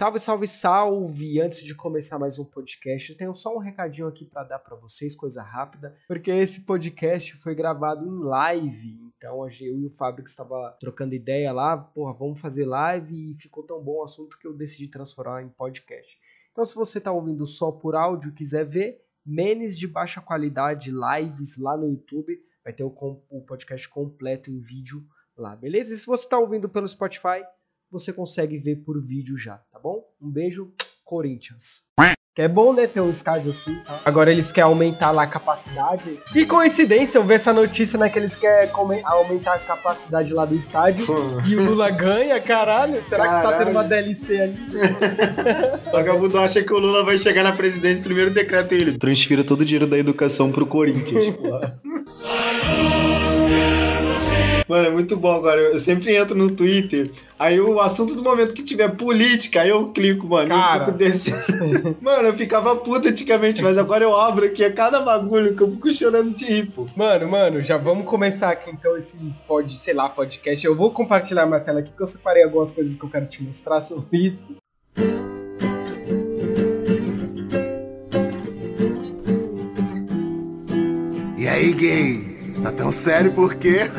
Salve, salve, salve! Antes de começar mais um podcast, tenho só um recadinho aqui para dar para vocês, coisa rápida, porque esse podcast foi gravado em live. Então, eu e o Fábio estava trocando ideia lá, porra, vamos fazer live e ficou tão bom o assunto que eu decidi transformar em podcast. Então, se você está ouvindo só por áudio, quiser ver menes de baixa qualidade, lives lá no YouTube, vai ter o, o podcast completo em vídeo lá, beleza? E se você está ouvindo pelo Spotify, você consegue ver por vídeo já, tá bom? Um beijo, Corinthians. Que é bom, né, ter um estádio assim. Tá? Agora eles querem aumentar lá a capacidade. Que coincidência, eu vi essa notícia, né, que eles querem aumentar a capacidade lá do estádio. E o Lula ganha, caralho. Será caralho. que tá tendo uma DLC ali? o vagabundo acha que o Lula vai chegar na presidência, primeiro decreto ele. Transfira todo o dinheiro da educação pro Corinthians. Mano, é muito bom agora. Eu sempre entro no Twitter. Aí o assunto do momento que tiver política, aí eu clico, mano. Cara. Eu fico descendo. mano, eu ficava puta antigamente, mas agora eu abro aqui a cada bagulho que eu fico chorando de rir, pô. Mano, mano, já vamos começar aqui então esse pod, sei lá, podcast. Eu vou compartilhar minha tela aqui, porque eu separei algumas coisas que eu quero te mostrar sobre isso. E aí, gay? Tá tão sério por quê?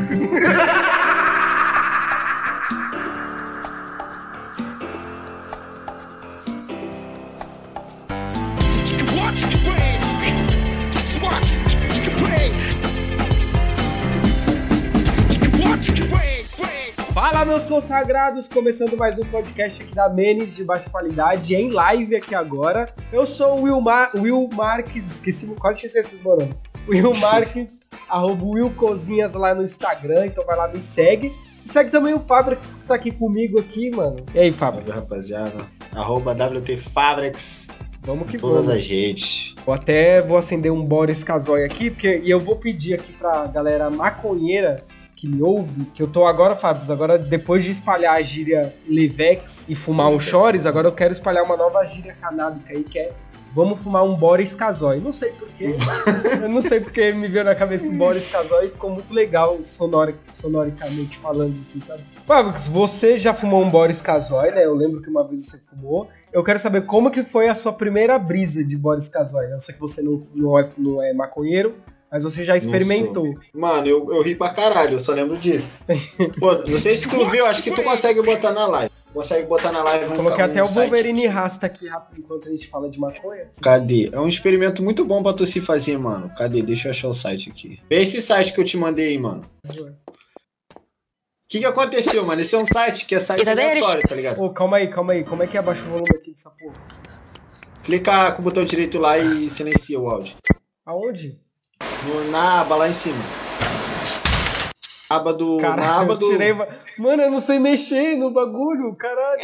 Fala, meus consagrados! Começando mais um podcast aqui da Menes de baixa qualidade, em live aqui agora. Eu sou o Will, Mar Will Marques, esqueci, quase esqueci esse nome. Will Marques, arroba Will Cozinhas lá no Instagram, então vai lá, me segue. E segue também o Fabrix que tá aqui comigo aqui, mano. E aí, Fabrix? rapaziada. Arroba WT Fabrix. Vamos que Todas vamos. as redes. Eu até vou acender um Boris Casoy aqui, porque e eu vou pedir aqui pra galera maconheira que me ouve, que eu tô agora, Fábio, agora depois de espalhar a gíria Levex e fumar um Chores, agora eu quero espalhar uma nova gíria canábica aí, que é vamos fumar um Boris Casoy. Não sei porquê. eu não sei porque me veio na cabeça um Boris Casoy e ficou muito legal sonori sonoricamente falando assim, sabe? Fábio, você já fumou um Boris Casoy, né? Eu lembro que uma vez você fumou. Eu quero saber como que foi a sua primeira brisa de Boris Casoy. Eu sei que você não, não, é, não é maconheiro, mas você já experimentou. Mano, eu, eu ri pra caralho, eu só lembro disso. Pô, não sei se tu viu, acho que tu consegue botar na live. Consegue botar na live um Coloquei um até o Wolverine site. rasta aqui rápido enquanto a gente fala de maconha. Cadê? É um experimento muito bom pra tu se fazer, mano. Cadê? Deixa eu achar o site aqui. Vê esse site que eu te mandei aí, mano. O que, que aconteceu, mano? Esse é um site que é site aleatório, tá ligado? Ô, calma aí, calma aí. Como é que abaixa o volume aqui dessa porra? Clica com o botão direito lá e silencia o áudio. Aonde? No, na aba lá em cima. Aba do. Caralho, na aba do. Tirei... Mano, eu não sei mexer no bagulho, caralho.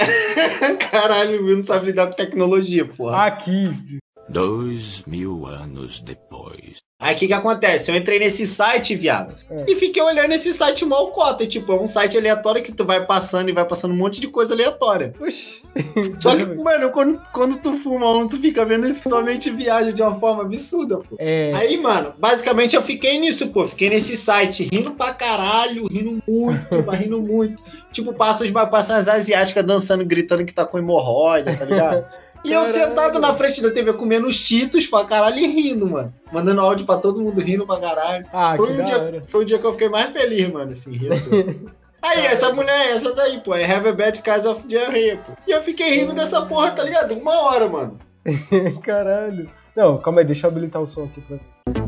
caralho, o Will não sabe lidar com tecnologia, porra. Aqui. Dois mil anos depois. Aí o que que acontece? Eu entrei nesse site, viado, é. e fiquei olhando esse site mal cota. Tipo, é um site aleatório que tu vai passando e vai passando um monte de coisa aleatória. Oxi. Só que, mano, quando, quando tu fuma um, tu fica vendo isso, tua mente viaja de uma forma absurda, pô. É. Aí, mano, basicamente eu fiquei nisso, pô. Fiquei nesse site rindo pra caralho, rindo muito, mas rindo muito. Tipo, passa, passa as asiáticas dançando, gritando que tá com hemorroida, tá ligado? E eu sentado na frente da TV comendo cheetos pra caralho e rindo, mano. Mandando áudio pra todo mundo rindo pra caralho. Ah, foi que um dia, Foi o dia que eu fiquei mais feliz, mano, assim, rindo. Aí, essa mulher, essa daí, pô, é Have a Bad Case of Diarrhea, pô. E eu fiquei rindo dessa porra, tá ligado? Uma hora, mano. Caralho. Não, calma aí, deixa eu habilitar o som aqui pra.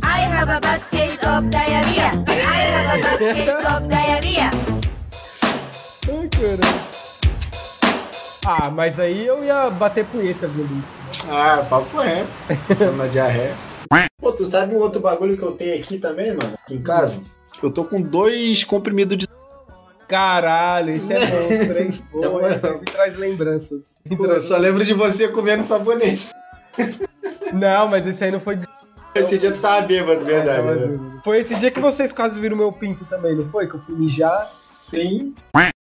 I have a bad case of diarrhea. I have a bad case of diarrhea. Ai, caralho. Ah, mas aí eu ia bater punheta vendo isso. Ah, papo é. Chama diarreia. Pô, tu sabe um outro bagulho que eu tenho aqui também, mano? Aqui em casa? Eu tô com dois comprimidos de. Caralho, esse é monstro, hein? Pô, esse me traz lembranças. Pô, eu só lembro de você comendo sabonete. Não, mas esse aí não foi de esse dia tu tava bêbado, verdade. É, né? Foi esse dia que vocês quase viram meu pinto também, não foi? Que eu fui mijar. Sim.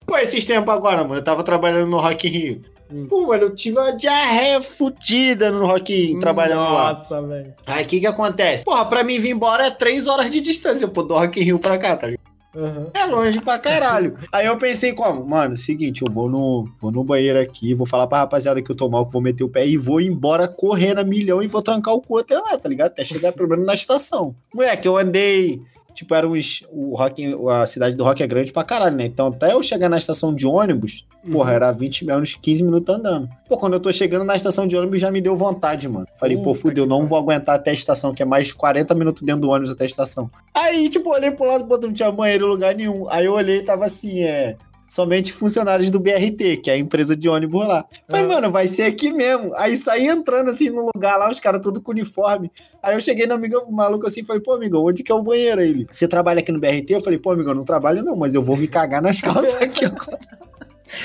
Pô, esses tempos agora, mano, eu tava trabalhando no Rock in Rio. Hum. Pô, mano, eu tive uma diarreia fudida no Rock in Rio, trabalhando Nossa, lá. Nossa, velho. Aí o que que acontece? Porra, pra mim vir embora é três horas de distância, pô, do Rock in Rio pra cá, tá ligado? Aham. É longe pra caralho. Aí eu pensei como? Mano, seguinte, eu vou no, vou no banheiro aqui, vou falar pra rapaziada que eu tô mal, que vou meter o pé e vou embora correndo a milhão e vou trancar o cu até lá, tá ligado? Até chegar pelo menos na estação. Moleque, eu andei. Tipo, era uns. O rock, a cidade do rock é grande pra caralho, né? Então, até eu chegar na estação de ônibus, porra, Uhum. era 20, era uns 15 minutos andando. Pô, quando eu tô chegando na estação de ônibus já me deu vontade, mano. Falei, pô, Puta fudeu, não vou aguentar até a estação, que é mais 40 minutos dentro do ônibus até a estação. Aí, tipo, olhei pro lado, outro, não tinha banheiro em lugar nenhum. Aí eu olhei e tava assim, é. Somente funcionários do BRT, que é a empresa de ônibus lá. Falei, Ah. mano, vai ser aqui mesmo. Aí saí entrando assim no lugar lá, os caras tudo com uniforme. Aí eu cheguei no amigo maluco assim, falei, pô, amigo, onde que é o banheiro aí? Ele, você trabalha aqui no BRT? Eu falei, pô, amigo, eu não trabalho não, mas eu vou me cagar nas calças aqui agora.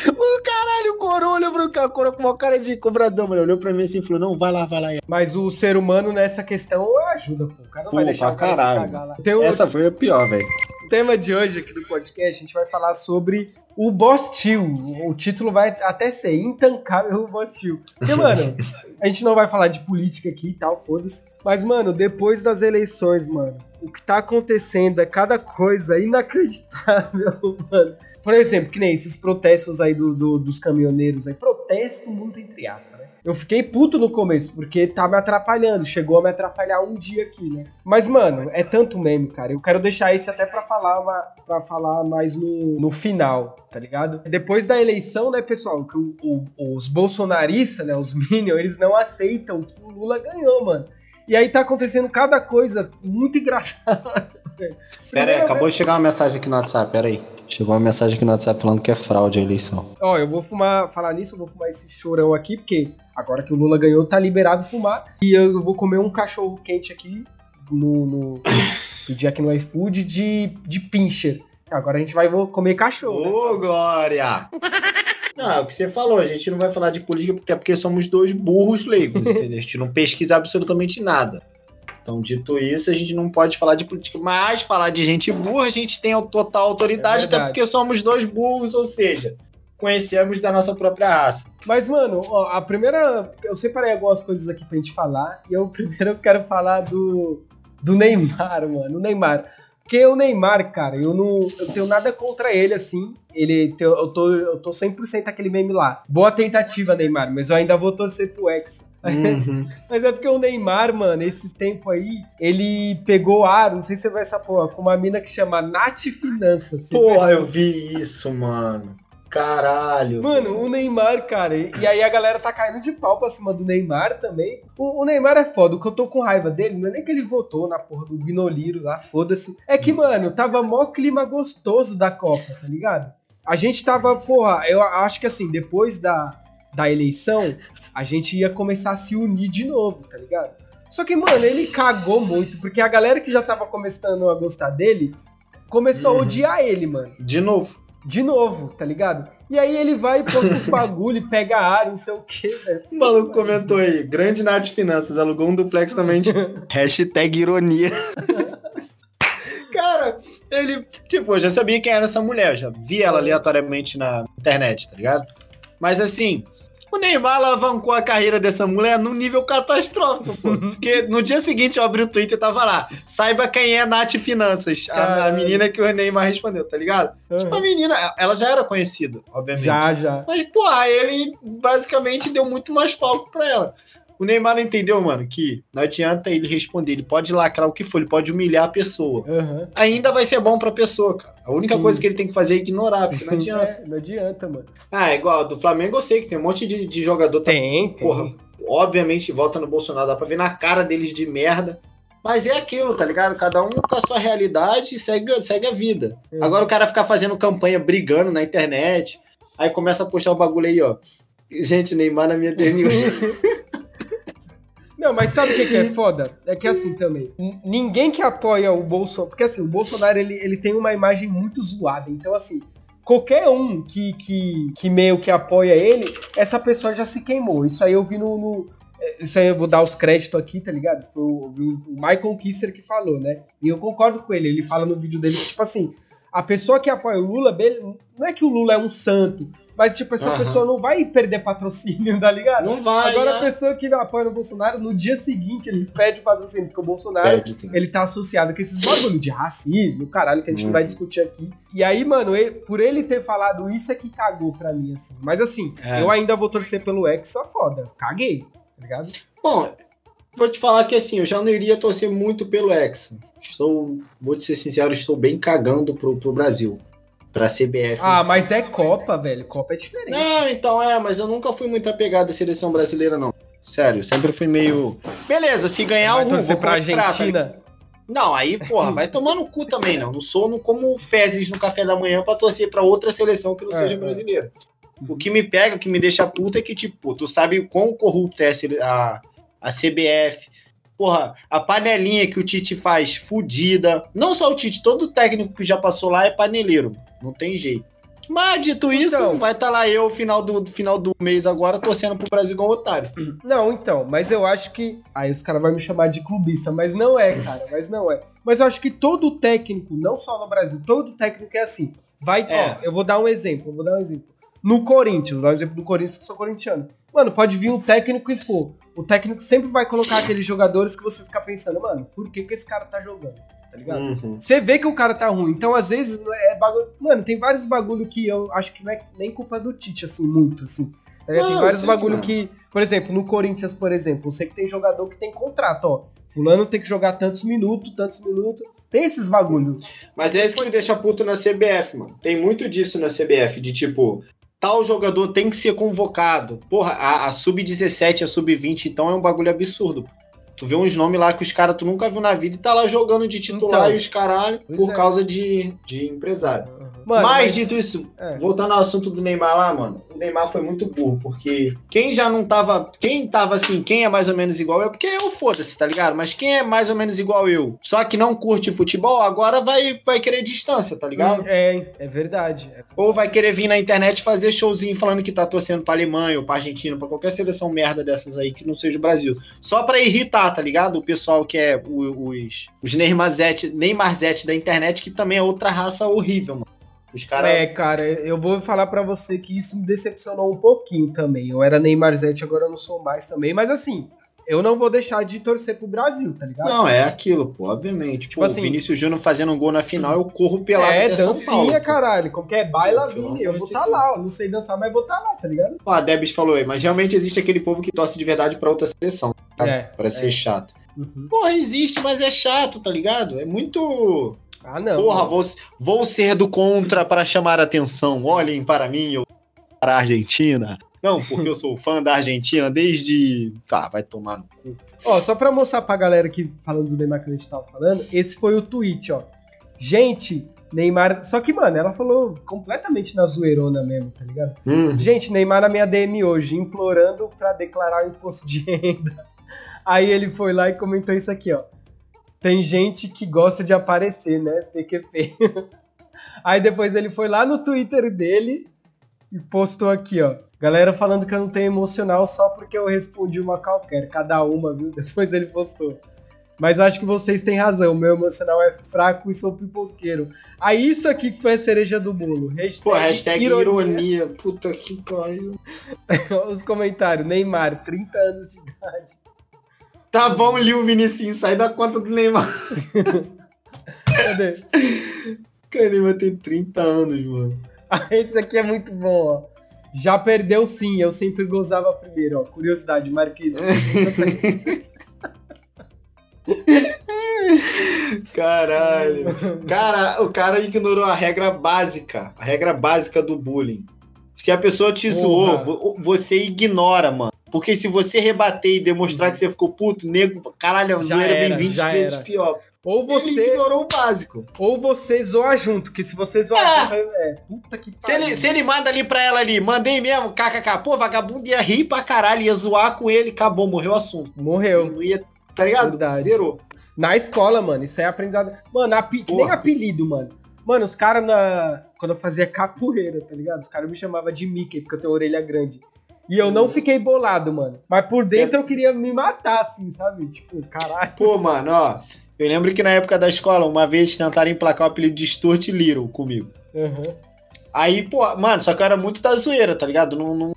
O caralho, o coroa olhou pro cara, o coroa com uma cara de cobrador, mano. Olhou pra mim assim e falou: Não, vai lá, vai lá. Mas o ser humano nessa questão ajuda, pô. O cara não vai Pô, deixar pra o cara caralho. se cagar lá. Essa foi a pior, velho. Tema de hoje aqui do podcast, a gente vai falar sobre o Bostil. O título vai até ser Intancável Bostil. Porque, mano, a gente não vai falar de política aqui e tal, foda-se. Mas, mano, depois das eleições, mano, o que tá acontecendo é cada coisa inacreditável, mano. Por exemplo, que nem esses protestos aí do, do- dos caminhoneiros aí. Protesto muito entre aspas, né? Eu fiquei puto no começo, porque tá me atrapalhando. Chegou a me atrapalhar um dia aqui, né? Mas, mano, é tanto meme, cara. Eu quero deixar esse até pra falar, pra falar mais no, no final, tá ligado? Depois da eleição, né, pessoal, que o- o- os bolsonaristas, né, os Minions, eles não aceitam que o Lula ganhou, mano. E aí tá acontecendo cada coisa muito engraçada. Velho. Pera aí, acabou de chegar uma mensagem aqui no WhatsApp, pera aí. Chegou uma mensagem aqui no WhatsApp falando que é fraude a eleição. Ó, eu vou fumar, falar nisso, eu vou fumar esse chorão aqui, porque agora que o Lula ganhou, tá liberado fumar. E eu vou comer um cachorro quente aqui no. no pedir aqui no iFood de, de pincher. Agora a gente vai vou comer cachorro. né? Ô, Glória! Não, é o que você falou, a gente não vai falar de política porque é porque somos dois burros leigos, entendeu? A gente não pesquisa absolutamente nada. Então, dito isso, a gente não pode falar de política, mas falar de gente burra, a gente tem a total autoridade, É até porque somos dois burros, ou seja, conhecemos da nossa própria raça. Mas, mano, ó, a primeira. Eu separei algumas coisas aqui pra gente falar. E eu primeiro eu quero falar do. Do Neymar, mano. O Neymar. Porque o Neymar, cara, eu não. Eu tenho nada contra ele, assim. Ele. Eu tô, eu tô 100% aquele meme lá. Boa tentativa, Neymar, mas eu ainda vou torcer pro Hexa. Mas é porque o Neymar, mano, esses tempos aí, ele pegou ar, não sei se você vai essa porra, com uma mina que chama Nath Finanças. Porra, eu vi isso, mano. Caralho. Mano, o Neymar, cara, e e aí a galera tá caindo de pau pra cima do Neymar também. O, o Neymar é foda, o que eu tô com raiva dele não é nem que ele votou na porra do Binoliro lá, foda-se. É que, mano, tava mó clima gostoso da Copa, tá ligado? A gente tava, porra, eu acho que assim, depois da, da eleição, a gente ia começar a se unir de novo, tá ligado? Só que, mano, ele cagou muito, porque a galera que já tava começando a gostar dele começou a Uhum. odiar ele, mano De novo. De novo, tá ligado? E aí ele vai e posta esse bagulho e pega ar, não sei o que, velho. O maluco comentou aí, grande Nath Finanças, alugou um duplex também de hashtag ironia. Cara, ele, tipo, eu já sabia quem era essa mulher, eu já vi ela aleatoriamente na internet, tá ligado? Mas assim, o Neymar alavancou a carreira dessa mulher num nível catastrófico, pô. Porque no dia seguinte eu abri o Twitter e tava lá, saiba quem é Nath Finanças, a, a menina que o Neymar respondeu, tá ligado? Tipo, a menina, ela já era conhecida, obviamente. Já, já. Mas, porra, ele basicamente deu muito mais palco pra ela. O Neymar não entendeu, mano, que não adianta ele responder, ele pode lacrar o que for, ele pode humilhar a pessoa. Aham. Ainda vai ser bom pra pessoa, cara. A única Sim. coisa que ele tem que fazer é ignorar, porque não adianta. É, não adianta, mano. Ah, é igual, do Flamengo eu sei que tem um monte de, de jogador. tá- Tem, tem. Porra, obviamente vota no Bolsonaro, dá pra ver na cara deles de merda. Mas é aquilo, tá ligado? Cada um com a sua realidade e segue, segue a vida. É. Agora o cara ficar fazendo campanha, brigando na internet, aí começa a postar o bagulho aí, ó. Gente, Neymar na minha eternidade. Não, mas sabe o que, que é foda? É que assim também, ninguém que apoia o Bolsonaro. Porque assim, o Bolsonaro ele, ele tem uma imagem muito zoada. Então, assim, qualquer um que, que, que meio que apoia ele, essa pessoa já se queimou. Isso aí eu vi no. no- é, isso aí eu vou dar os créditos aqui, tá ligado? Foi o, o Michael Kisser que falou, né? E eu concordo com ele. Ele fala no vídeo dele que, tipo assim, a pessoa que apoia o Lula, não é que o Lula é um santo, Mas, tipo, essa Aham. pessoa não vai perder patrocínio, tá ligado? Não vai. Agora, né? a pessoa que não apoia o Bolsonaro, no dia seguinte, ele pede patrocínio, porque o Bolsonaro Perde, sim. ele tá associado com esses bagulho de racismo, caralho, que a gente não vai Uhum. discutir aqui. E aí, mano, e- por ele ter falado isso é que cagou pra mim, assim. Mas assim, É. eu ainda vou torcer pelo Hexa, foda. Caguei, tá ligado? Bom, vou te falar que assim, eu já não iria torcer muito pelo Hexa. Estou, vou te ser sincero, estou bem cagando pro, pro Brasil. Pra CBF. Ah, mas é Copa, velho. Copa é diferente. Não, então é, mas eu nunca fui muito apegado à seleção brasileira, não. Sério, sempre fui meio. Beleza, se ganhar vai o torcer vou pra tá Argentina. Não, aí, porra, vai tomar no cu também, não. Não sou no, como fezes no café da manhã pra torcer pra outra seleção que não É, seja é. brasileira. O que me pega, o que me deixa puta é que, tipo, tu sabe o quão corrupta é a, a CBF. Porra, a panelinha que o Tite faz, fudida. Não só o Tite, todo técnico que já passou lá é paneleiro. Não tem jeito. Mas, dito isso, Então. vai estar lá eu, final do, final do mês agora, torcendo pro Brasil igual otário. Não, então, mas eu acho que. Aí os caras vão me chamar de clubista, mas não é, cara, mas não é. Mas eu acho que todo técnico, não só no Brasil, todo técnico é assim. Vai, É. ó, eu vou dar um exemplo, eu vou dar um exemplo. No Corinthians, vou dar um exemplo do Corinthians porque eu sou corintiano. Mano, pode vir um técnico e for. O técnico sempre vai colocar aqueles jogadores que você fica pensando, mano, por que, que esse cara tá jogando? Tá ligado? Uhum. Você vê que o cara tá ruim. Então, às vezes, não é bagulho. Mano, tem vários bagulho que eu acho que não é nem culpa do Tite, assim, muito, assim. Tá? Não, tem eu vários bagulho que que, por exemplo, no Corinthians, por exemplo, eu sei que tem jogador que tem contrato, ó. Fulano tem que jogar tantos minutos, tantos minutos. Tem esses bagulho. Mas é isso que me deixa puto na CBF, mano. Tem muito disso na CBF, de tipo, tal jogador tem que ser convocado. Porra, a, a sub-17, a sub-20, então é um bagulho absurdo. Tu vê uns nomes lá que os caras tu nunca viu na vida e tá lá jogando de titular Então. e os caralho por é. causa de, de empresário. Mano, mas, dito isso, é. voltando ao assunto do Neymar lá, mano, Neymar foi muito burro, porque quem já não tava. Quem tava assim, quem é mais ou menos igual eu, porque eu foda-se, tá ligado? Mas quem é mais ou menos igual eu, só que não curte futebol, agora vai, vai querer distância, tá ligado? É, é verdade. É. Ou vai querer vir na internet fazer showzinho falando que tá torcendo pra Alemanha ou pra Argentina, pra qualquer seleção merda dessas aí que não seja o Brasil. Só pra irritar, tá ligado? O pessoal que é o- os, os Neymarzete, Neymarzete da internet, que também é outra raça horrível, mano. Os caras. É, cara, eu vou falar pra você que isso me decepcionou um pouquinho também. Eu era Neymarzete, agora eu não sou mais também. Mas assim, eu não vou deixar de torcer pro Brasil, tá ligado? Não, é aquilo, pô, obviamente. Tipo Tipo assim- assim, Vinícius Júnior fazendo um gol na final, eu corro pelado é, até São dancinha, Paulo. pô. caralho. Qualquer baila, Vini. Eu vou estar Deus. lá. Eu não sei dançar, mas vou estar lá, tá ligado? Ó, a Debs falou aí, mas realmente existe aquele povo que torce de verdade pra outra seleção, tá? É, Pra ser é. chato. Uhum. Porra, existe, mas é chato, tá ligado? É muito. Ah, não. Porra, vou, vou ser do contra para chamar a atenção. Olhem para mim, eu para a Argentina. Não, porque eu sou fã da Argentina desde. Tá, vai tomar no cu. Ó, só pra mostrar pra galera aqui, falando do Neymar que a gente tava falando, esse foi o tweet, ó. Gente, Neymar. Só que, mano, ela falou completamente na zoeirona mesmo, tá ligado? Hum. Gente, Neymar na minha DM hoje, implorando pra declarar o imposto de renda. Aí ele foi lá e comentou isso aqui, ó. Tem gente que gosta de aparecer, né? PQP. Aí depois ele foi lá no Twitter dele e postou aqui, ó. Galera falando que eu não tenho emocional só porque eu respondi uma qualquer, cada uma, viu? Depois ele postou. Mas acho que vocês têm razão, meu emocional é fraco e sou pipoqueiro. Aí isso aqui que foi a cereja do bolo. Hashtag, Pô, hashtag ironia. ironia. Puta que pariu. Os comentários. Neymar, 30 anos de idade. Tá bom, Lil Vinicinho, sai da conta do Neymar. Cadê? Cara, o Neymar tem 30 anos, mano. Ah, Esse aqui é muito bom, ó. Já perdeu sim, eu sempre gozava primeiro, ó. Curiosidade, Marquise. Caralho. Cara, o cara ignorou a regra básica. A regra básica do bullying. Se a pessoa te Porra. zoou, vo- você ignora, mano. Porque se você rebater e demonstrar que você ficou puto, nego, caralho, a zoeira era, vem 20 já vezes era. pior. Ou Ele você, ignorou o básico. ou você zoa junto, que se você zoar É. junto, é puta que Se ele, pariu. se ele manda ali pra ela ali, mandei mesmo, kkk, pô, vagabundo ia rir pra caralho, ia zoar com ele, acabou, morreu o assunto. Morreu. Não ia, tá ligado? Verdade. Zerou. Na escola, mano, isso é aprendizado. Mano, api... que nem apelido, mano. Mano, os caras na. Quando eu fazia capoeira, tá ligado? Os caras me chamavam de Mickey, porque eu tenho orelha grande. E eu não fiquei bolado, mano. Mas por dentro eu queria me matar, assim, sabe? Tipo, caralho. Pô, mano, ó. Eu lembro que na época da escola, uma vez tentaram emplacar o apelido de Stuart Little comigo. Uhum. Aí, pô, mano, só que eu era muito da zoeira, tá ligado? Não, não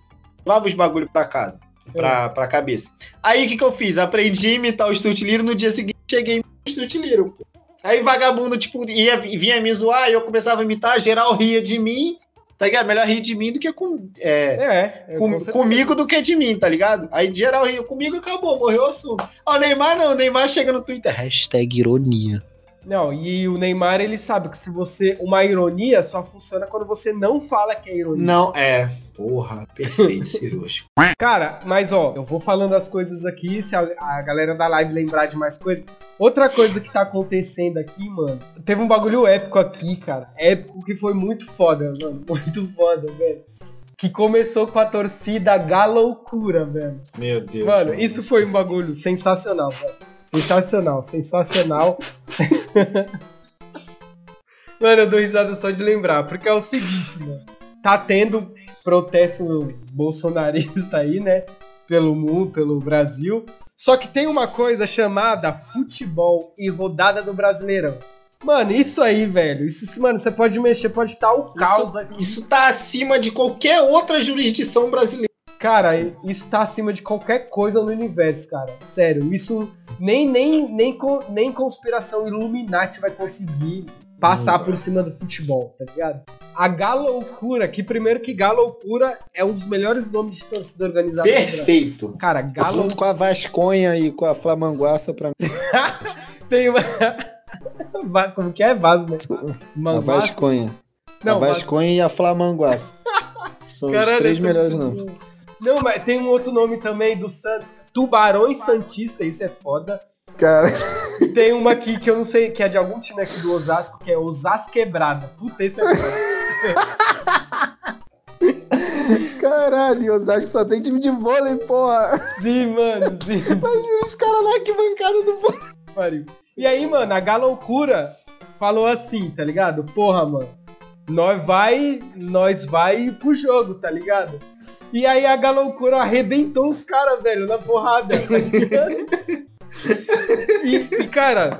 levava os bagulho pra casa, pra, pra cabeça. Aí o que que eu fiz? Aprendi a imitar o Stutliro, no dia seguinte cheguei no Stutliro, pô. Aí vagabundo, tipo, ia, vinha me zoar e eu começava a imitar, geral ria de mim, tá ligado? Melhor rir de mim do que com, é, É, é, com- comigo do que de mim, tá ligado? Aí geral ria comigo acabou, morreu o assunto. Ó, o Neymar não, o Neymar chega no Twitter, hashtag ironia. Não, e o Neymar, ele sabe que se você. Uma ironia só funciona quando você não fala que é ironia. Não, é. Porra, perfeito, cirúrgico. Cara, mas ó, eu vou falando as coisas aqui, se a, a galera da live lembrar de mais coisas. Outra coisa que tá acontecendo aqui, mano, teve um bagulho épico aqui, cara. Épico que foi muito foda, mano. Muito foda, velho. Que começou com a torcida Galoucura, velho. Meu Deus. Mano, isso foi um bagulho sensacional, velho. Sensacional, sensacional. mano, eu dou risada só de lembrar, porque é o seguinte, mano. Tá tendo protesto bolsonarista aí, né? Pelo mundo, pelo Brasil. Só que tem uma coisa chamada futebol e rodada do Brasileirão. Mano, isso aí, velho. Isso, mano, você pode mexer, pode estar o caos Isso, aqui. isso tá acima de qualquer outra jurisdição brasileira. Cara, isso tá acima de qualquer coisa no universo, cara. Sério, isso nem nem nem, nem conspiração Illuminati vai conseguir passar por cima do futebol, tá ligado? A Galoucura, que primeiro que Galoucura é um dos melhores nomes de torcida organizada. Perfeito. Cara, Galo Junto com a Vasconha e com a Flamanguaça pra mim. tem uma Como que é? Vasco, né? A? Vasconha. Não, a Vasconha e a Flamanguaça. São os Caralho, três esse é melhores nomes. Não, mas tem um outro nome também do Santos. Tubarões Santista, isso é foda. Cara, tem uma aqui que eu não sei, que é de algum time aqui do Osasco, que é Osasco Quebrada. Puta, esse é foda. caralho, Osasco só tem time de vôlei, porra. Sim, mano, sim, sim. Os caras lá que bancada do vôlei. pariu. E aí, mano, a Galoucura falou assim, tá ligado? Porra, mano, nós vai, nós vai pro jogo, tá ligado? E aí a Galoucura arrebentou os caras, velho, na porrada, tá ligado? E, e, cara,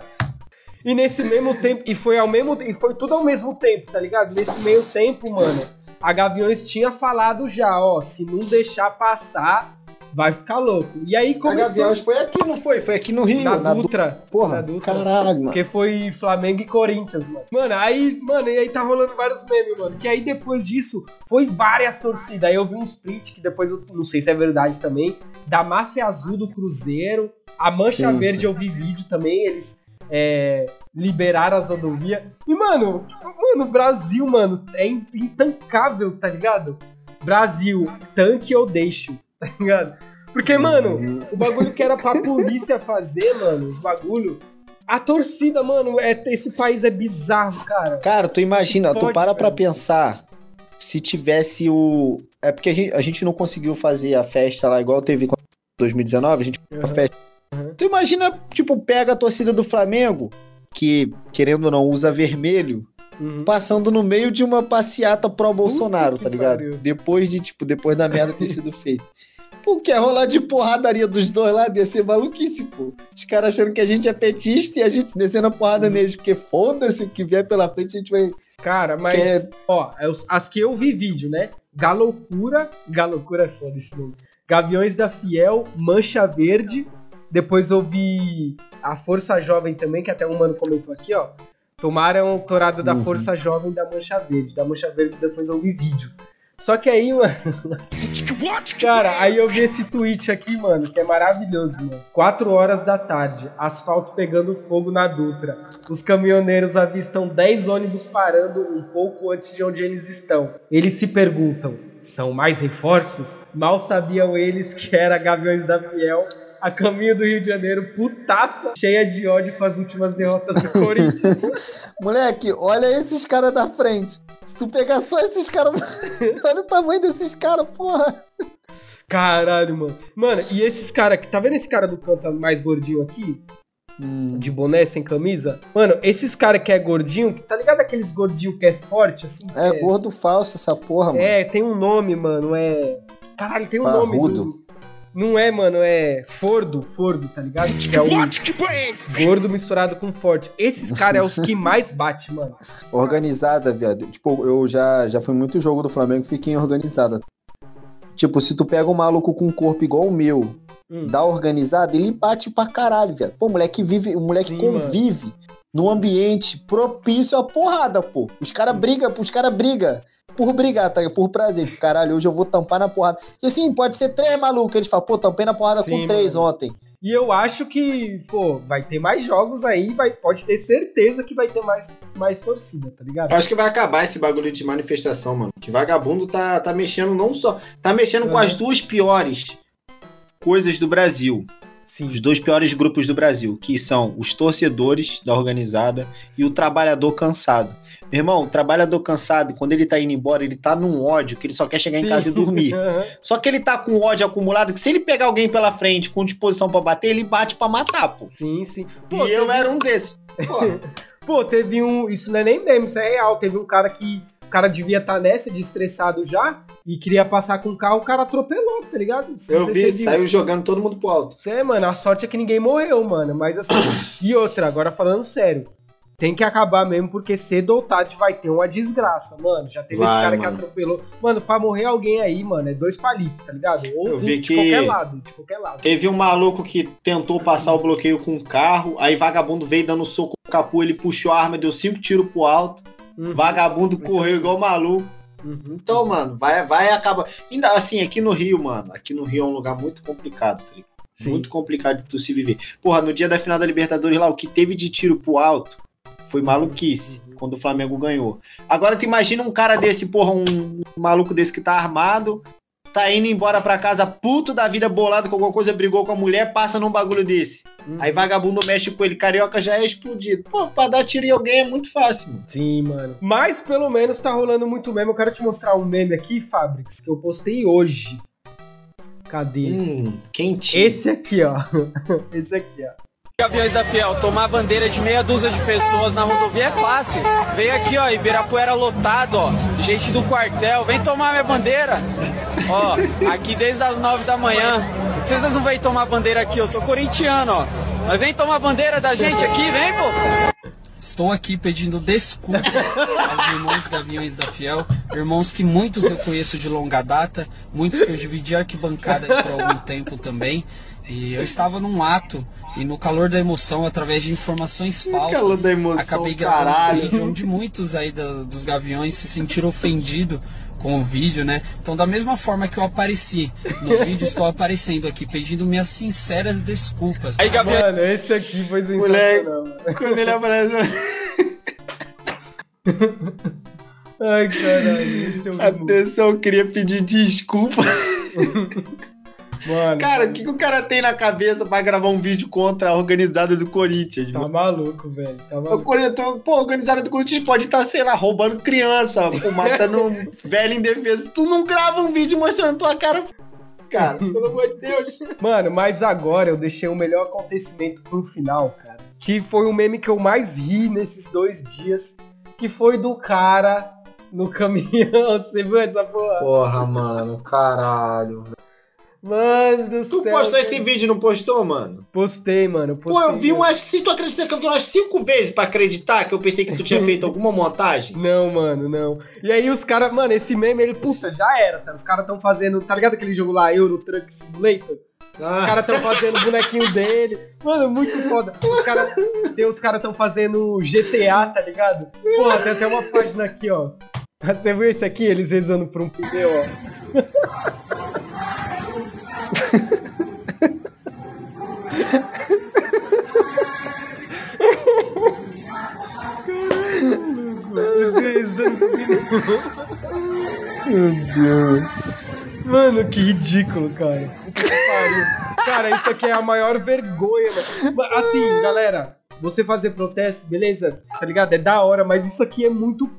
e nesse mesmo tempo, e foi ao mesmo e foi tudo ao mesmo tempo, tá ligado? Nesse meio tempo, mano, a Gaviões tinha falado já, ó, se não deixar passar, vai ficar louco. E aí A começou Gaviões foi aqui, não foi? Foi aqui no Rio. na na Du- Dutra. na Porra, Dutra. caralho, mano. Porque foi Flamengo e Corinthians, mano. Mano, aí, mano, e aí tá rolando vários memes, mano. Que aí depois disso foi várias torcidas. Aí eu vi um split que depois eu não sei se é verdade também. Da Máfia Azul do Cruzeiro. A Mancha Sim, Verde sim. eu vi vídeo também. Eles é, liberaram as rodovias. E, mano, mano, o Brasil, mano, é in- intancável, tá ligado? Brasil, tanque ou deixo, tá ligado? Porque, mano, o bagulho que era pra polícia fazer, mano, os bagulho. A torcida, mano, é, esse país é bizarro, cara. Cara, tu imagina, Pode, tu para pra velho. pensar se tivesse o. É porque a gente, a gente não conseguiu fazer a festa lá igual teve em 2019, a gente fez a Uhum. festa. Tu imagina, tipo, pega a torcida do Flamengo, que, querendo ou não, usa vermelho, Uhum. passando no meio de uma passeata pró-Bolsonaro, tá ligado? pariu. Depois de, tipo, depois da merda ter sido feita. Pô, quer rolar de porradaria dos dois lá, ia ser maluquice, pô. Os caras achando que a gente é petista e a gente descendo a porrada Uhum. neles, porque foda-se o que vier pela frente, a gente vai. Cara, mas, Que é- ó, as- as que eu vi vídeo, né? Galocura, Galocura é foda esse nome. Gaviões da Fiel, Mancha Verde. Depois eu vi a Força Jovem também, que até um mano comentou aqui, ó. Tomaram torada da Uhum. Força Jovem da Mancha Verde. Da Mancha Verde depois eu vi vídeo. Só que aí, mano. Cara, aí eu vi esse tweet aqui, mano, que é maravilhoso, mano. 4 horas da tarde, asfalto pegando fogo na Dutra. Os caminhoneiros avistam 10 ônibus parando um pouco antes de onde eles estão. Eles se perguntam: são mais reforços? Mal sabiam eles que era Gaviões da Fiel. A caminho do Rio de Janeiro, putaça, cheia de ódio com as últimas derrotas do Corinthians. Moleque, olha esses caras da frente. Se tu pegar só esses caras. olha o tamanho desses caras, porra. Caralho, mano. Mano, e esses caras que. Tá vendo esse cara do canto mais gordinho aqui? de boné sem camisa. Mano, esses caras que é gordinho, que tá ligado aqueles gordinho que é forte, assim? que É gordo falso essa porra, mano. É, tem um nome, mano. É. Caralho, tem um nome Parrudo. do. Não é, mano, é Fordo, Fordo, tá ligado? Que é o gordo misturado com forte. Esses caras é os que mais bate, mano. Organizada, viado. Tipo, eu já, já fui muito jogo do Flamengo, fiquei organizada. Tipo, se tu pega um maluco com um corpo igual o meu, Hum. dá organizada, ele bate pra caralho, viado. Pô, o moleque vive, o moleque Sim, convive num ambiente propício à porrada, pô. Os caras brigam, os caras brigam por brigar, tá? ligado? Por prazer. Caralho, hoje eu vou tampar na porrada. E assim, pode ser três malucos. Eles falam, pô, tampei na porrada Sim, com três mano. ontem. E eu acho que, pô, vai ter mais jogos aí, vai, pode ter certeza que vai ter mais, mais torcida, tá ligado? Eu acho que vai acabar esse bagulho de manifestação, mano. Que vagabundo tá, tá mexendo não só. Tá mexendo com as duas piores coisas do Brasil. Sim. Os dois piores grupos do Brasil, que são os torcedores da organizada e o trabalhador cansado. Meu irmão, o trabalhador cansado, quando ele tá indo embora, ele tá num ódio que ele só quer chegar em Sim. casa e dormir. Só que ele tá com ódio acumulado que se ele pegar alguém pela frente com disposição pra bater, ele bate pra matar, pô. Sim, sim. e eu era um desses. Pô, Pô, teve um. Isso não é nem meme, isso é real. Teve um cara que. O cara devia estar nessa de estressado já e queria passar com o carro, o cara atropelou, tá ligado? Não sei eu vi, saiu jogando todo mundo pro alto. É, mano, a sorte é que ninguém morreu, mano. Mas assim. e outra, agora falando sério. Tem que acabar mesmo, porque cedo ou tarde vai ter uma desgraça, mano. Já teve esse Vai, cara mano. que atropelou. Mano, pra morrer alguém aí, mano, é dois palitos, tá ligado? Ou Eu de, vi de que- qualquer lado, de qualquer lado. Teve um maluco que tentou passar o bloqueio com o carro, aí vagabundo veio dando soco no capu, ele puxou a arma, deu cinco tiros pro alto, Uhum, vagabundo correu é- igual maluco. uhum. Então, mano, vai, vai acabar. Ainda assim, aqui no Rio, mano, aqui no Rio é um lugar muito complicado, tá ligado? Sim. Muito complicado de tu se viver. Porra, no dia da final da Libertadores lá, o que teve de tiro pro alto foi maluquice, Uhum. quando o Flamengo ganhou. Agora tu imagina um cara desse, porra, um maluco desse que tá armado, tá indo embora pra casa puto da vida bolado com alguma coisa, brigou com a mulher, passa num bagulho desse. Uhum. Aí vagabundo mexe com ele, carioca já é explodido. Pô, pra dar tiro em alguém é muito fácil, mano. Sim, mano. Mas pelo menos tá rolando muito meme. Eu quero te mostrar um meme aqui, Fabrics, que eu postei hoje. Cadê? Hum, quentinho. Esse aqui, ó. Esse aqui, ó. Gaviões da Fiel, tomar bandeira de meia dúzia de pessoas na rodovia é fácil. Vem aqui, ó, Ibirapuera lotado, ó. Gente do quartel, vem tomar minha bandeira. Ó, aqui desde as nove da manhã. Vocês não vêm tomar bandeira aqui, eu sou corintiano, ó. Mas vem tomar bandeira da gente aqui, vem, pô. Estou aqui pedindo desculpas aos irmãos Gaviões da Fiel, irmãos que muitos eu conheço de longa data, muitos que eu dividi arquibancada por algum tempo também. E eu estava num ato e no calor da emoção, através de informações falsas, calor da emoção, acabei gravando caralho. um vídeo onde muitos aí da- dos Gaviões se sentiram ofendidos com o vídeo, né? Então, da mesma forma que eu apareci no vídeo, estou aparecendo aqui pedindo minhas sinceras desculpas. Aí, Gaviões Mano, esse aqui foi Moleque. sensacional, mano. Quando ele aparece. Ai, caralho, esse é o Atenção, eu queria pedir desculpa. mano Cara, o que, que o cara tem na cabeça pra gravar um vídeo contra a organizada do Corinthians? Tá maluco, velho. Tá O maluco. Corinthians, pô, a organizada do Corinthians pode estar, sei lá, roubando criança, pô, matando um velho indefeso. Tu não grava um vídeo mostrando tua cara. Cara, pelo amor de Deus. Mano, mas agora eu deixei o melhor acontecimento pro final, cara. Que foi o meme que eu mais ri nesses dois dias. Que foi do cara no caminhão. Você viu essa porra? Porra, mano, caralho. Mano do Tu céu. postou cara. esse vídeo, não postou, mano? Postei, mano. Pô, Postei, eu vi mano. umas. Se tu acredita que eu vi umas cinco vezes pra acreditar que eu pensei que tu tinha feito alguma montagem? Não, mano, não. E aí os caras, mano, esse meme, ele, puta, já era, tá? Os caras tão fazendo, tá ligado aquele jogo lá, Euro Truck Simulator? Os Ah, caras tão fazendo o bonequinho dele. Mano, muito foda. Os caras. Tem os caras tão fazendo GTA, tá ligado? Porra, tem até uma página aqui, ó. Você viu esse aqui? Eles rezando por um pneu, ó. Caralho, Eles rezando por um pneu. Meu Deus. Mano, que ridículo, cara. Que. Cara, isso aqui é a maior vergonha, mano. Assim, galera, você fazer protesto, beleza, tá ligado? É da hora, mas isso aqui é muito.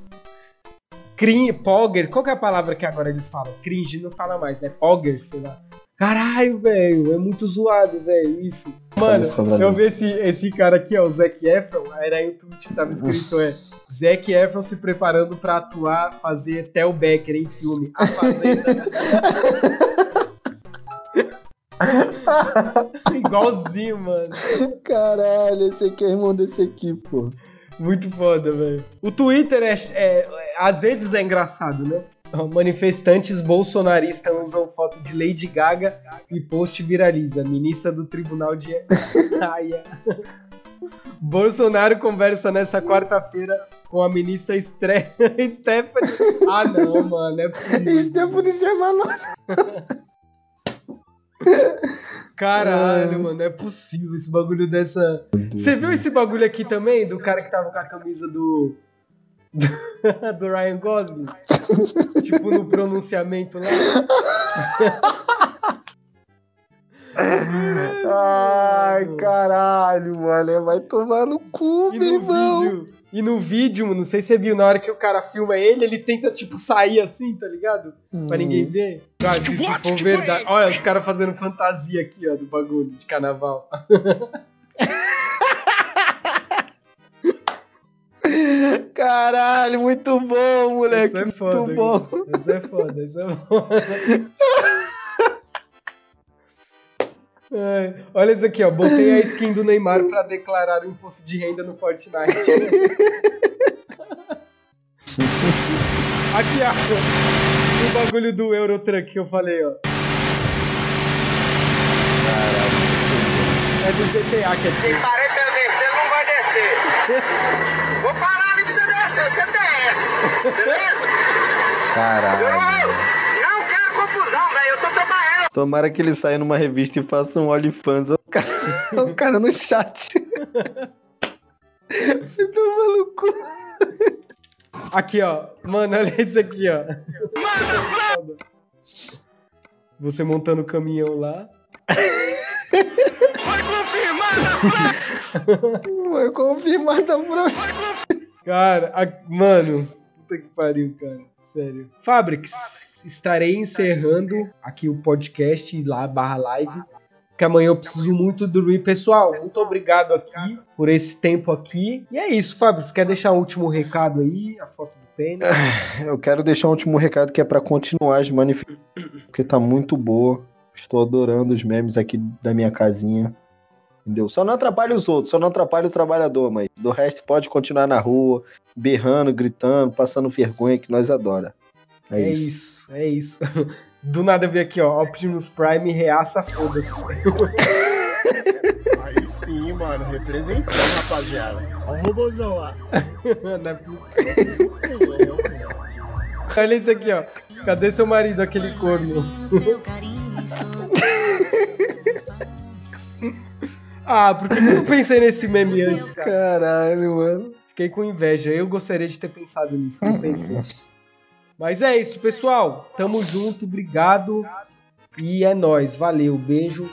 Cringe, pogger. Qual que é a palavra que agora eles falam? Cringe não fala mais, né? Pogger, sei lá. Caralho, velho, é muito zoado, velho, isso. Mano, Seleção eu vi esse, esse cara aqui, ó, o Zac Efron, era aí o tweet que tava escrito é Zac Efron se preparando pra atuar, fazer Tel Becker em filme. A Fazenda. Igualzinho, mano. Caralho, esse aqui é irmão desse aqui, pô. Muito foda, velho. O Twitter é, é. Às vezes é engraçado, né? Manifestantes bolsonaristas usam foto de Lady Gaga e post viraliza. Ministra do Tribunal de Haia. Bolsonaro conversa nessa quarta-feira com a ministra Stre... Stephanie. Ah, não, mano, é possível. Stephanie Germano. Caralho, mano, é possível esse bagulho dessa. Você viu esse bagulho aqui também? Do cara que tava com a camisa. Do, do Ryan Gosling? tipo no pronunciamento lá. Ai, caralho, mano. Vai tomar no cu, E meu no irmão. vídeo. E no vídeo, não sei se você viu, na hora que o cara filma ele, ele tenta, tipo, sair assim, tá ligado? Pra Hum. ninguém ver. Cara, se isso for verdade. Olha, os caras fazendo fantasia aqui, ó, do bagulho de carnaval. Caralho, muito bom, moleque. Isso é foda. muito bom. Isso é foda, isso é foda. Ai, olha isso aqui, ó. Botei a skin do Neymar pra declarar o imposto de renda no Fortnite. aqui, ó. O bagulho do Eurotruck que eu falei, ó. É do GTA, quer dizer. Parei pra eu descer, não vai descer. Vou parar ali pra você descer, você desce. Beleza? Caralho. Não quero confusão, velho. Eu tô trabalhando. Tomara que ele saia numa revista e faça um OnlyFans. O cara, o cara no chat. Você tá maluco? Aqui, ó. Mano, olha isso aqui, ó. Você montando o caminhão lá. Foi confirmada pra Cara, a- mano. Puta que pariu, cara. Sério. Fabrics, estarei encerrando aqui o podcast lá, barra live. Que amanhã eu preciso muito dormir. Pessoal, muito obrigado aqui por esse tempo aqui. E é isso, Fabrics. Quer deixar um último recado aí? A foto do pênis? Eu quero deixar um último recado que é pra continuar as manifestações, porque tá muito boa. Estou adorando os memes aqui da minha casinha. Entendeu? Só não atrapalha os outros, só não atrapalha o trabalhador, mas do resto pode continuar na rua, berrando, gritando, passando vergonha que nós adora. É, É isso. isso, é isso. Do nada eu vi aqui, ó. Optimus Prime reaça, foda-se. Aí sim, mano, representando, rapaziada. Olha o robôzão lá. Não é possível. Olha isso aqui, ó. Cadê seu marido, aquele corno? Ah, por que eu não pensei nesse meme antes, cara? Caralho, mano. Fiquei com inveja. Eu gostaria de ter pensado nisso, não pensei. Mas é isso, pessoal. Tamo junto, obrigado. E é nóis. Valeu, beijo.